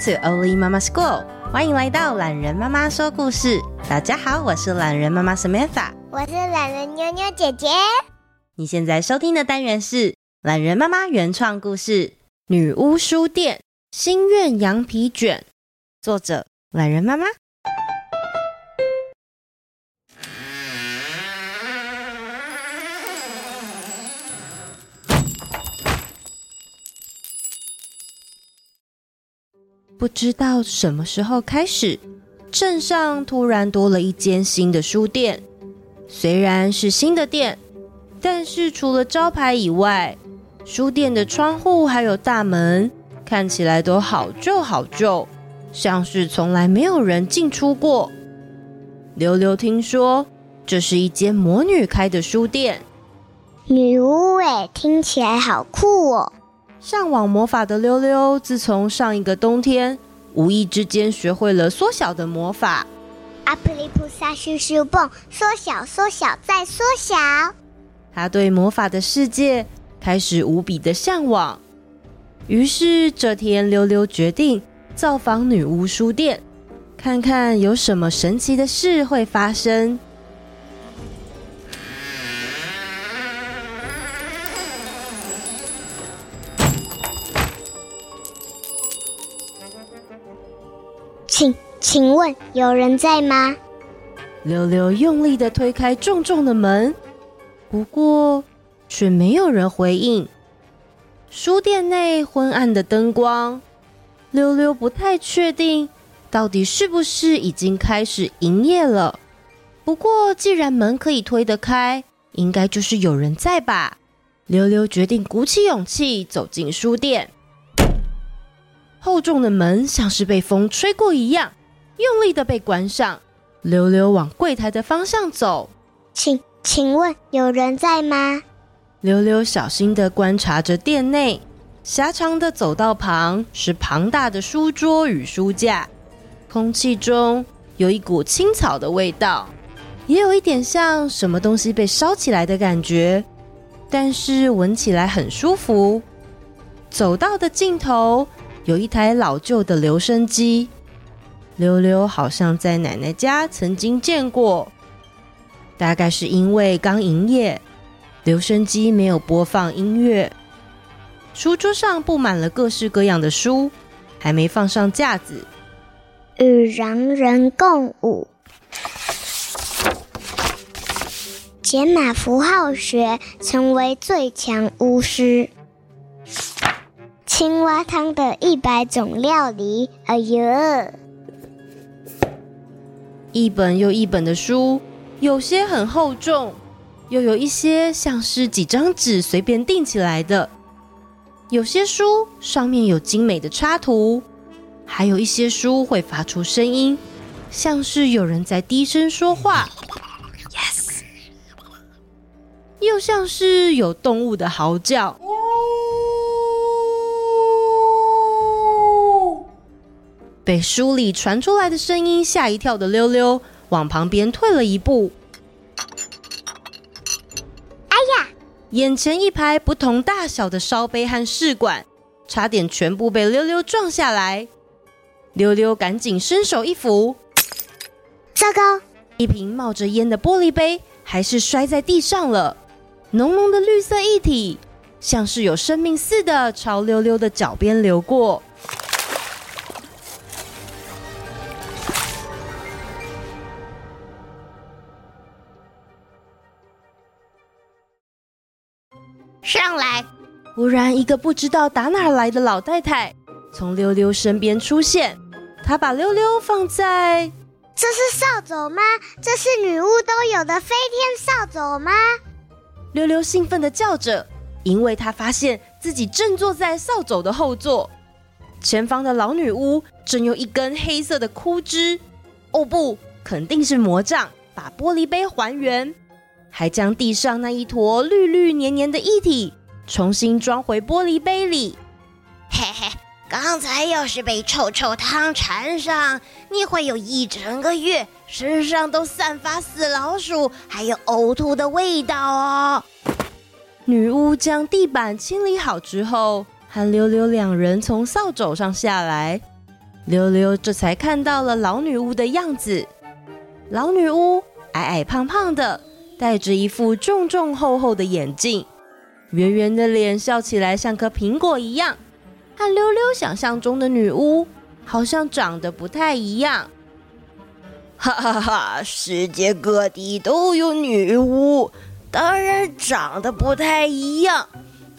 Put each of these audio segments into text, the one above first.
To Oli Mama School，欢迎来到懒人妈妈说故事。大家好，我是懒人妈妈 Samantha，我是懒人妞妞姐姐。你现在收听的单元是懒人妈妈原创故事《女巫书店心愿羊皮卷》，作者懒人妈妈。不知道什么时候开始，镇上突然多了一间新的书店。虽然是新的店，但是除了招牌以外，书店的窗户还有大门看起来都好旧好旧，像是从来没有人进出过。溜溜听说这是一间魔女开的书店，女巫诶，听起来好酷哦。向往魔法的溜溜，自从上一个冬天无意之间学会了缩小的魔法。阿普利菩萨咻咻蹦，缩小缩小再缩小。他对魔法的世界开始无比的向往。于是这天，溜溜决定造访女巫书店，看看有什么神奇的事会发生。请请问有人在吗？溜溜用力的推开重重的门，不过却没有人回应。书店内昏暗的灯光，溜溜不太确定到底是不是已经开始营业了。不过既然门可以推得开，应该就是有人在吧。溜溜决定鼓起勇气走进书店。厚重的门像是被风吹过一样，用力的被关上。溜溜往柜台的方向走，请请问有人在吗？溜溜小心的观察着店内，狭长的走道旁是庞大的书桌与书架，空气中有一股青草的味道，也有一点像什么东西被烧起来的感觉，但是闻起来很舒服。走道的尽头。有一台老旧的留声机，溜溜好像在奶奶家曾经见过。大概是因为刚营业，留声机没有播放音乐。书桌上布满了各式各样的书，还没放上架子。与狼人共舞，解码符号学，成为最强巫师。青蛙汤的一百种料理，哎呦！一本又一本的书，有些很厚重，又有一些像是几张纸随便订起来的。有些书上面有精美的插图，还有一些书会发出声音，像是有人在低声说话。Yes，又像是有动物的嚎叫。被书里传出来的声音吓一跳的溜溜，往旁边退了一步。哎呀！眼前一排不同大小的烧杯和试管，差点全部被溜溜撞下来。溜溜赶紧伸手一扶，糟糕！一瓶冒着烟的玻璃杯还是摔在地上了。浓浓的绿色液体像是有生命似的朝溜溜的脚边流过。上来！忽然，一个不知道打哪儿来的老太太从溜溜身边出现。她把溜溜放在……这是扫帚吗？这是女巫都有的飞天扫帚吗？溜溜兴奋地叫着，因为她发现自己正坐在扫帚的后座。前方的老女巫正用一根黑色的枯枝——哦不，肯定是魔杖——把玻璃杯还原。还将地上那一坨绿绿黏黏的液体重新装回玻璃杯里。嘿嘿，刚才要是被臭臭汤缠上，你会有一整个月身上都散发死老鼠还有呕吐的味道哦。女巫将地板清理好之后，和溜溜两人从扫帚上下来。溜溜这才看到了老女巫的样子。老女巫矮矮胖胖的。戴着一副重重厚厚的眼镜，圆圆的脸笑起来像颗苹果一样，和溜溜想象中的女巫好像长得不太一样。哈哈哈！世界各地都有女巫，当然长得不太一样。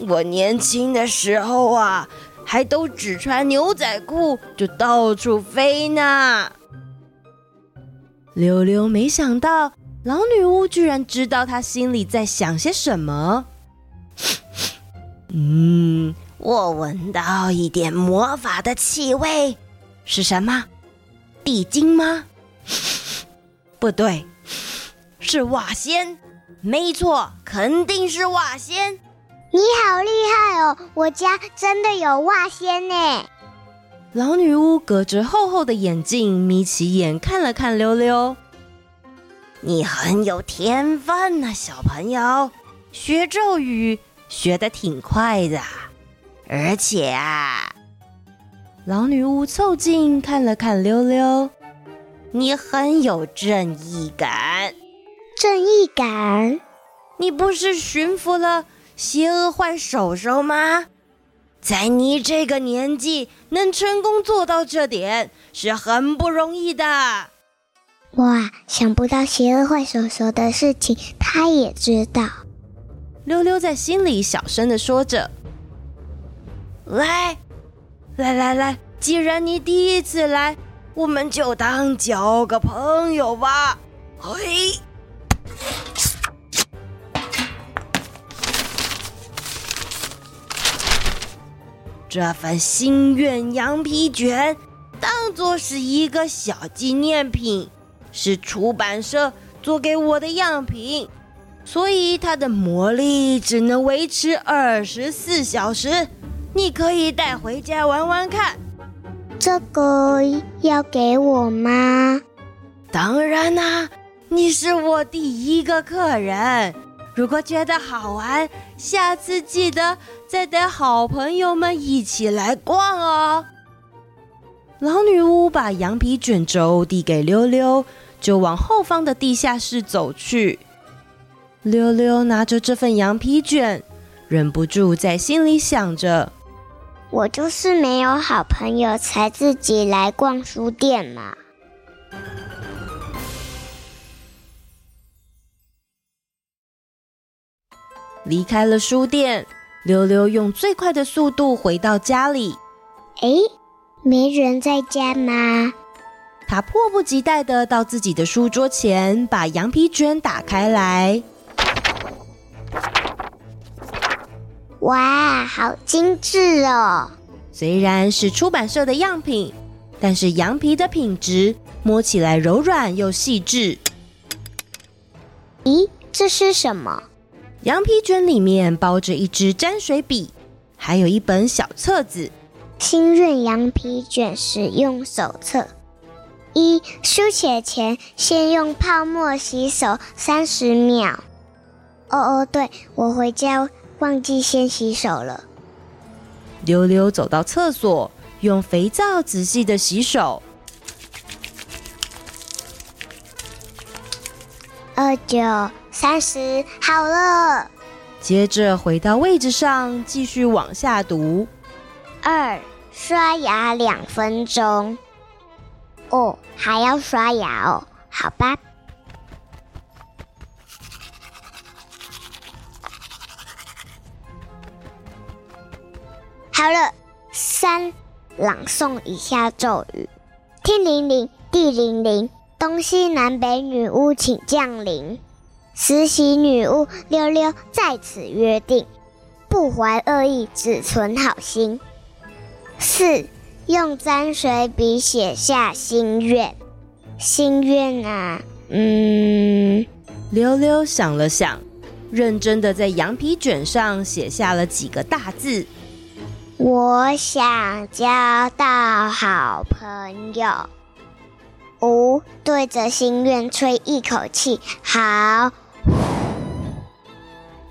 我年轻的时候啊，还都只穿牛仔裤就到处飞呢。溜溜没想到。老女巫居然知道她心里在想些什么。嗯，我闻到一点魔法的气味，是什么？地精吗？不对，是瓦仙。没错，肯定是瓦仙。你好厉害哦！我家真的有瓦仙呢。老女巫隔着厚厚的眼镜，眯起眼看了看溜溜。你很有天分呢，小朋友，学咒语学得挺快的，而且啊，老女巫凑近看了看溜溜，你很有正义感。正义感？你不是驯服了邪恶坏手手吗？在你这个年纪能成功做到这点，是很不容易的。哇，想不到邪恶坏手手的事情，他也知道。溜溜在心里小声的说着：“来，来来来，既然你第一次来，我们就当交个朋友吧。”嘿，这份心愿羊皮卷当做是一个小纪念品。是出版社做给我的样品，所以它的魔力只能维持二十四小时。你可以带回家玩玩看。这个要给我吗？当然啦，你是我第一个客人。如果觉得好玩，下次记得再带好朋友们一起来逛哦。老女巫把羊皮卷轴递给溜溜。就往后方的地下室走去。溜溜拿着这份羊皮卷，忍不住在心里想着：“我就是没有好朋友，才自己来逛书店嘛。”离开了书店，溜溜用最快的速度回到家里。哎，没人在家吗？他迫不及待的到自己的书桌前，把羊皮卷打开来。哇，好精致哦！虽然是出版社的样品，但是羊皮的品质摸起来柔软又细致。咦，这是什么？羊皮卷里面包着一支沾水笔，还有一本小册子——《新润羊皮卷使用手册》。一书写前，先用泡沫洗手三十秒。哦哦，对，我回家忘记先洗手了。溜溜走到厕所，用肥皂仔细的洗手。二九三十，好了。接着回到位置上，继续往下读。二，刷牙两分钟。哦，还要刷牙哦，好吧。好了，三，朗诵以下咒语：天灵灵，地灵灵，东西南北女巫请降临。实习女巫溜溜在此约定，不怀恶意，只存好心。四，用沾水笔写下心愿。心愿啊，嗯。溜溜想了想，认真的在羊皮卷上写下了几个大字：我想交到好朋友。五，对着心愿吹一口气，好。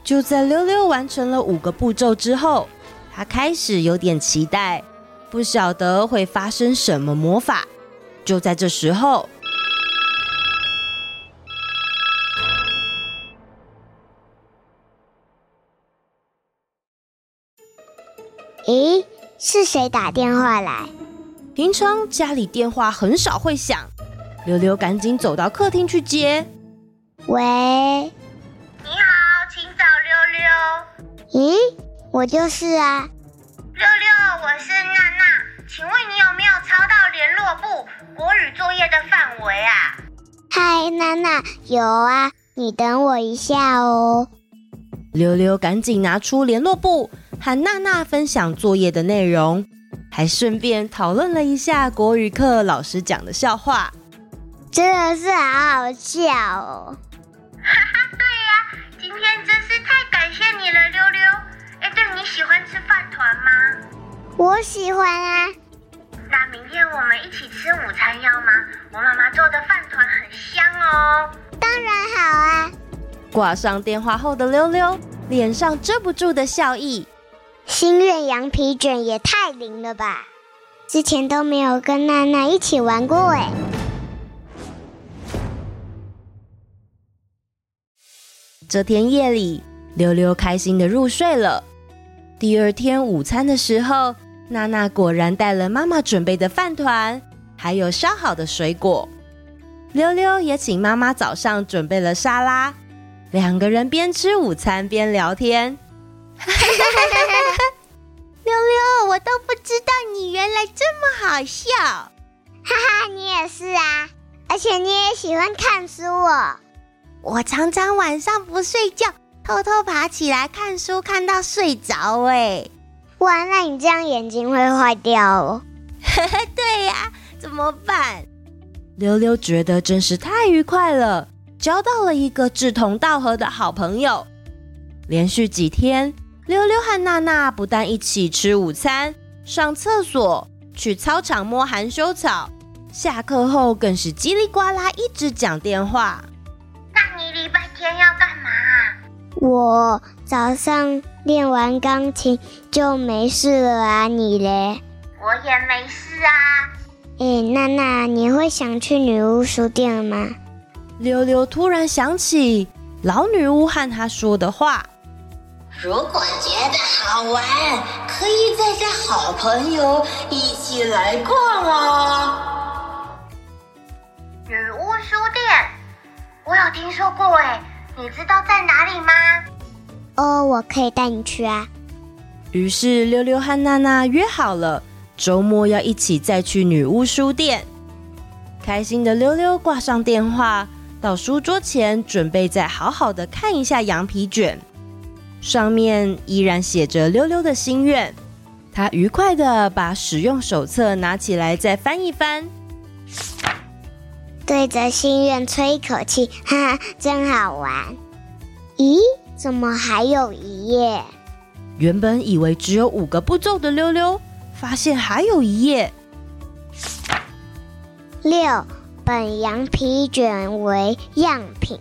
就在溜溜完成了五个步骤之后，他开始有点期待，不晓得会发生什么魔法。就在这时候，咦，是谁打电话来？平常家里电话很少会响，溜溜赶紧走到客厅去接。喂。你好，请找溜溜咦，我就是啊，溜溜，我是娜娜，请问你有没有抄到联络簿国语作业的范围啊？嗨，娜娜，有啊，你等我一下哦。溜溜赶紧拿出联络簿，和娜娜分享作业的内容，还顺便讨论了一下国语课老师讲的笑话，真的是好好笑哦。哈哈，对呀，今天真是太感谢你了，溜溜。你喜欢吃饭团吗？我喜欢啊。那明天我们一起吃午餐要吗？我妈妈做的饭团很香哦。当然好啊。挂上电话后的溜溜脸上遮不住的笑意。心愿羊皮卷也太灵了吧！之前都没有跟娜娜一起玩过哎。这天夜里，溜溜开心的入睡了。第二天午餐的时候，娜娜果然带了妈妈准备的饭团，还有烧好的水果。溜溜也请妈妈早上准备了沙拉，两个人边吃午餐边聊天。溜溜，我都不知道你原来这么好笑。哈哈，你也是啊，而且你也喜欢看书哦。我常常晚上不睡觉。偷偷爬起来看书，看到睡着哎！哇，那你这样眼睛会坏掉哦。对呀、啊，怎么办？溜溜觉得真是太愉快了，交到了一个志同道合的好朋友。连续几天，溜溜和娜娜不但一起吃午餐、上厕所、去操场摸含羞草，下课后更是叽里呱啦一直讲电话。那你礼拜天要干嘛？我早上练完钢琴就没事了啊，你嘞？我也没事啊。哎，娜娜，你会想去女巫书店吗？溜溜突然想起老女巫和她说的话：如果觉得好玩，可以再叫好朋友一起来逛哦。女巫书店，我有听说过哎。你知道在哪里吗？哦，我可以带你去啊。于是溜溜和娜娜约好了，周末要一起再去女巫书店。开心的溜溜挂上电话，到书桌前准备再好好的看一下羊皮卷，上面依然写着溜溜的心愿。他愉快的把使用手册拿起来再翻一翻。对着心愿吹一口气，哈哈，真好玩！咦，怎么还有一页？原本以为只有五个步骤的溜溜，发现还有一页。六，本羊皮卷为样品，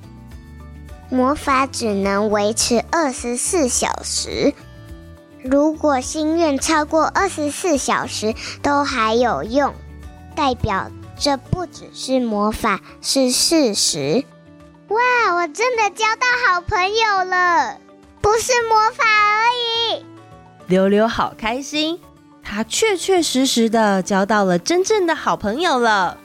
魔法只能维持二十四小时。如果心愿超过二十四小时都还有用，代表。这不只是魔法，是事实。哇，我真的交到好朋友了！不是魔法而已。溜溜好开心，他确确实实的交到了真正的好朋友了。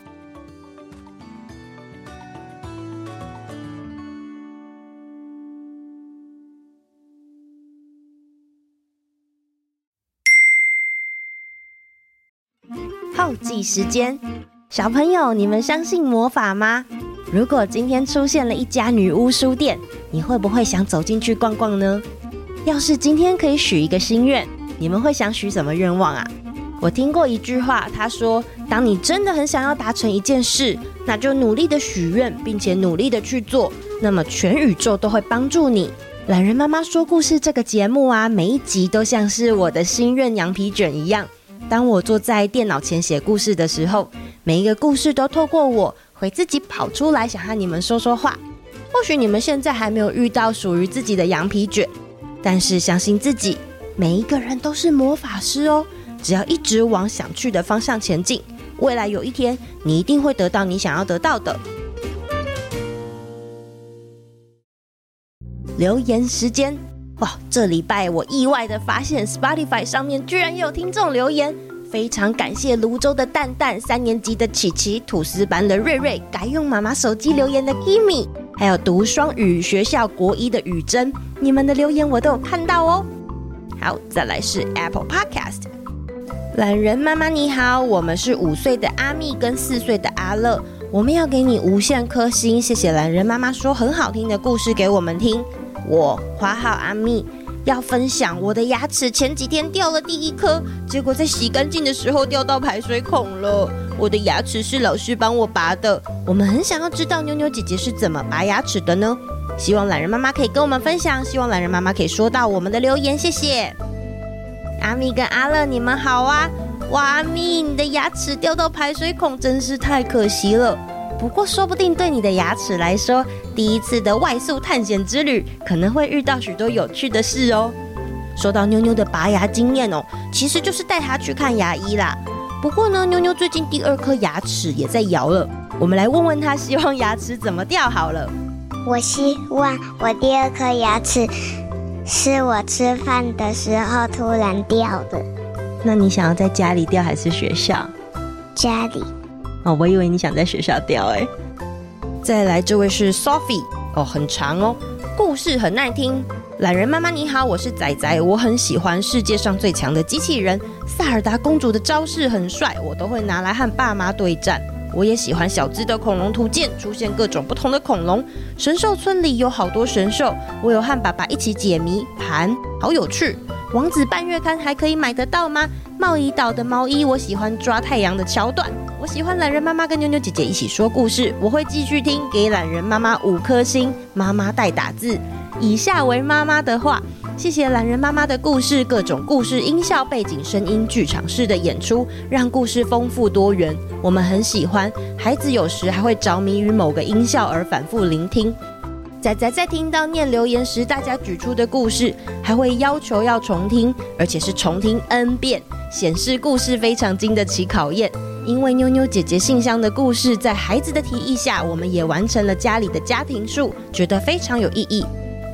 后记时间，小朋友，你们相信魔法吗？如果今天出现了一家女巫书店，你会不会想走进去逛逛呢？要是今天可以许一个心愿，你们会想许什么愿望啊？我听过一句话，他说：“当你真的很想要达成一件事，那就努力的许愿，并且努力的去做，那么全宇宙都会帮助你。”懒人妈妈说故事这个节目啊，每一集都像是我的心愿羊皮卷一样。当我坐在电脑前写故事的时候，每一个故事都透过我会自己跑出来，想和你们说说话。或许你们现在还没有遇到属于自己的羊皮卷，但是相信自己，每一个人都是魔法师哦。只要一直往想去的方向前进，未来有一天，你一定会得到你想要得到的。留言时间。哇，这礼拜我意外的发现，Spotify 上面居然也有听众留言，非常感谢芦洲的蛋蛋、三年级的琪琪、吐司班的瑞瑞、改用妈妈手机留言的 Kimi，还有读双语学校国一的雨珍，你们的留言我都有看到哦。好，再来是 Apple Podcast，懒人妈妈你好，我们是五岁的阿蜜跟四岁的阿乐，我们要给你无限颗星，谢谢懒人妈妈说很好听的故事给我们听。我华好阿蜜要分享我的牙齿前几天掉了第一颗，结果在洗干净的时候掉到排水孔了。我的牙齿是老师帮我拔的。我们很想要知道妞妞姐姐是怎么拔牙齿的呢？希望懒人妈妈可以跟我们分享，希望懒人妈妈可以说到我们的留言，谢谢。阿蜜跟阿乐你们好啊！哇，阿蜜你的牙齿掉到排水孔真是太可惜了。不过，说不定对你的牙齿来说，第一次的外宿探险之旅可能会遇到许多有趣的事哦。说到妞妞的拔牙经验哦，其实就是带她去看牙医啦。不过呢，妞妞最近第二颗牙齿也在摇了，我们来问问她，希望牙齿怎么掉好了。我希望我第二颗牙齿是我吃饭的时候突然掉的。那你想要在家里掉还是学校？家里。哦，我以为你想在学校掉哎。再来，这位是 Sophie 哦，很长哦，故事很耐听。懒人妈妈你好，我是仔仔，我很喜欢世界上最强的机器人萨尔达公主的招式很帅，我都会拿来和爸妈对战。我也喜欢小资的恐龙图鉴，出现各种不同的恐龙。神兽村里有好多神兽，我有和爸爸一起解谜盘，好有趣。王子半月刊还可以买得到吗？贸易岛的毛衣，我喜欢抓太阳的桥段。我喜欢懒人妈妈跟妞妞姐姐一起说故事，我会继续听，给懒人妈妈五颗星。妈妈代打字，以下为妈妈的话。谢谢懒人妈妈的故事，各种故事音效、背景声音、剧场式的演出，让故事丰富多元。我们很喜欢，孩子有时还会着迷于某个音效而反复聆听。仔仔在听到念留言时，大家举出的故事，还会要求要重听，而且是重听 N 遍，显示故事非常经得起考验。因为妞妞姐姐信箱的故事，在孩子的提议下，我们也完成了家里的家庭树，觉得非常有意义。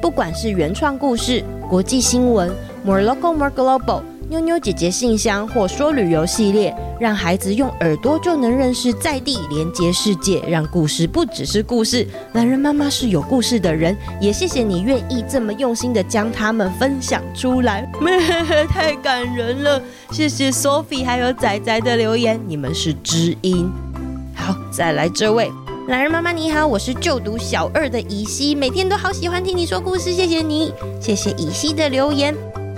不管是原创故事、国际新闻、More Local More Global、妞妞姐姐信箱或说旅游系列，让孩子用耳朵就能认识在地，连接世界，让故事不只是故事。懒人妈妈是有故事的人，也谢谢你愿意这么用心的将它们分享出来，太感人了。谢谢 Sophie 还有仔仔的留言，你们是知音。好，再来这位，懒人妈妈你好，我是就读小二的以西，每天都好喜欢听你说故事，谢谢你，谢谢以西的留言。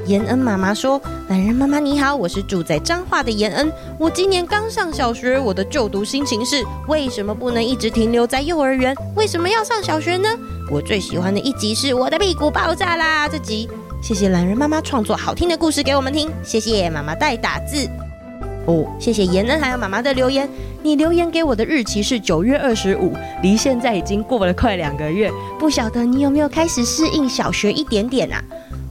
延恩妈妈说：“懒人妈妈你好，我是住在彰化的延恩，我今年刚上小学，我的就读心情是：为什么不能一直停留在幼儿园？为什么要上小学呢？我最喜欢的一集是我的屁股爆炸啦！这集，谢谢懒人妈妈创作好听的故事给我们听，谢谢妈妈带打字。哦，谢谢延恩还有妈妈的留言，你留言给我的日期是九月二十五，离现在已经过了快两个月，不晓得你有没有开始适应小学一点点啊？”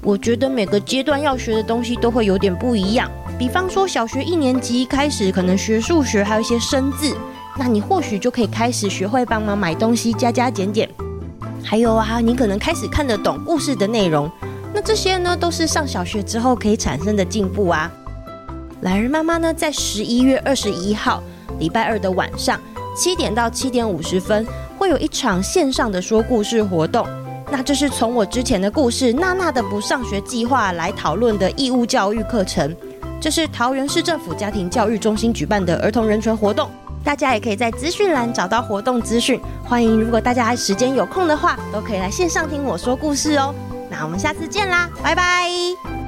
我觉得每个阶段要学的东西都会有点不一样。比方说，小学一年级开始可能学数学，还有一些生字，那你或许就可以开始学会帮忙买东西，加加减减。还有啊，你可能开始看得懂故事的内容。那这些呢，都是上小学之后可以产生的进步啊。懒人妈妈呢，在十一月二十一号礼拜二的晚上七点到七点五十分，会有一场线上的说故事活动。那这是从我之前的故事《娜娜的不上学计划》来讨论的义务教育课程。这是桃园市政府家庭教育中心举办的儿童人权活动，大家也可以在资讯栏找到活动资讯。欢迎，如果大家时间有空的话，都可以来线上听我说故事哦。那我们下次见啦，拜拜。